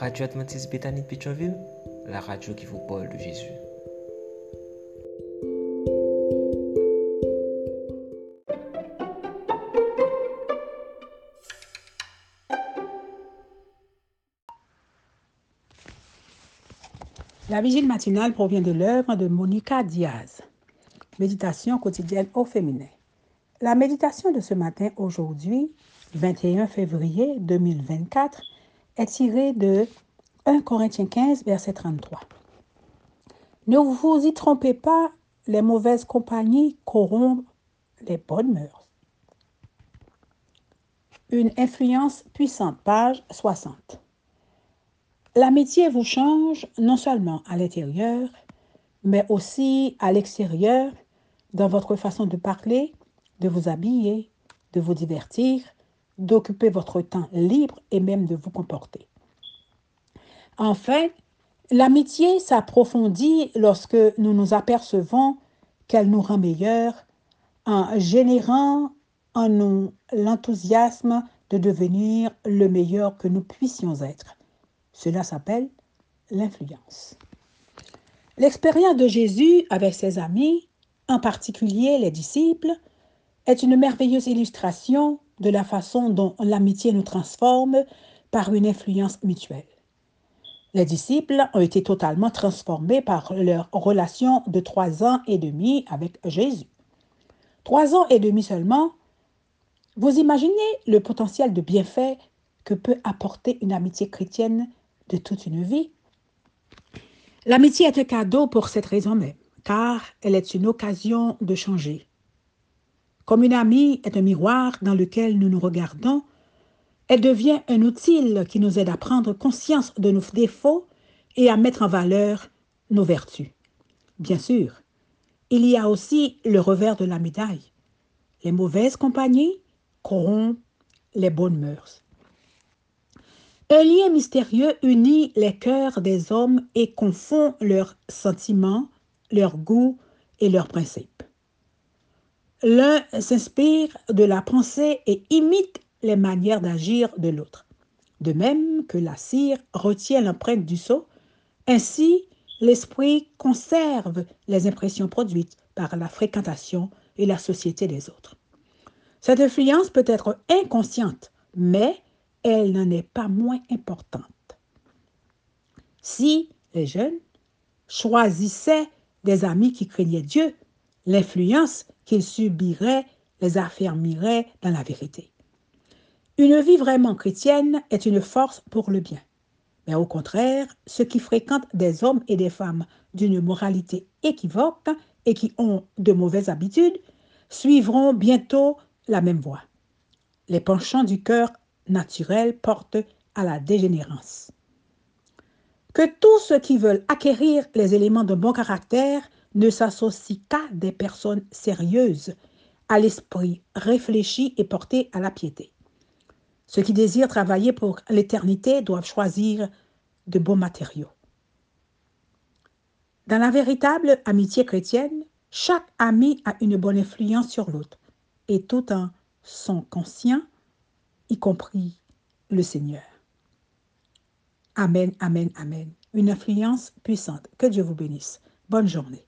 Radio Adventiste Bethany de la radio qui vous parle de Jésus. La vigile matinale provient de l'œuvre de Monica Diaz. Méditation quotidienne au féminin. La méditation de ce matin, aujourd'hui, 21 février 2024, est tirée de 1 Corinthiens 15, verset 33. Ne vous y trompez pas, les mauvaises compagnies corrompent les bonnes mœurs. Une influence puissante, page 60. L'amitié vous change non seulement à l'intérieur, mais aussi à l'extérieur, dans votre façon de parler, de vous habiller, de vous divertir, d'occuper votre temps libre et même de vous comporter. Enfin, l'amitié s'approfondit lorsque nous nous apercevons qu'elle nous rend meilleurs en générant en nous l'enthousiasme de devenir le meilleur que nous puissions être. Cela s'appelle l'influence. L'expérience de Jésus avec ses amis, en particulier les disciples, est une merveilleuse illustration de la façon dont l'amitié nous transforme par une influence mutuelle. Les disciples ont été totalement transformés par leur relation de trois ans et demi avec Jésus. Trois ans et demi seulement, vous imaginez le potentiel de bienfait que peut apporter une amitié chrétienne de toute une vie? L'amitié est un cadeau pour cette raison même, car elle est une occasion de changer. Comme une amie est un miroir dans lequel nous nous regardons, elle devient un outil qui nous aide à prendre conscience de nos défauts et à mettre en valeur nos vertus. Bien sûr, il y a aussi le revers de la médaille. Les mauvaises compagnies corrompent les bonnes mœurs. Un lien mystérieux unit les cœurs des hommes et confond leurs sentiments, leurs goûts et leurs principes. L'un s'inspire de la pensée et imite les manières d'agir de l'autre. De même que la cire retient l'empreinte du sceau, ainsi l'esprit conserve les impressions produites par la fréquentation et la société des autres. Cette influence peut être inconsciente, mais elle n'en est pas moins importante. Si les jeunes choisissaient des amis qui craignaient Dieu, l'influence qu'ils subiraient les affermirait dans la vérité. Une vie vraiment chrétienne est une force pour le bien. Mais au contraire, ceux qui fréquentent des hommes et des femmes d'une moralité équivoque et qui ont de mauvaises habitudes suivront bientôt la même voie. Les penchants du cœur naturel porte à la dégénérance. Que tous ceux qui veulent acquérir les éléments de bon caractère ne s'associent qu'à des personnes sérieuses, à l'esprit réfléchi et porté à la piété. Ceux qui désirent travailler pour l'éternité doivent choisir de bons matériaux. Dans la véritable amitié chrétienne, chaque ami a une bonne influence sur l'autre, et tout en sont conscients y compris le Seigneur. Amen, amen, amen. Une influence puissante. Que Dieu vous bénisse. Bonne journée.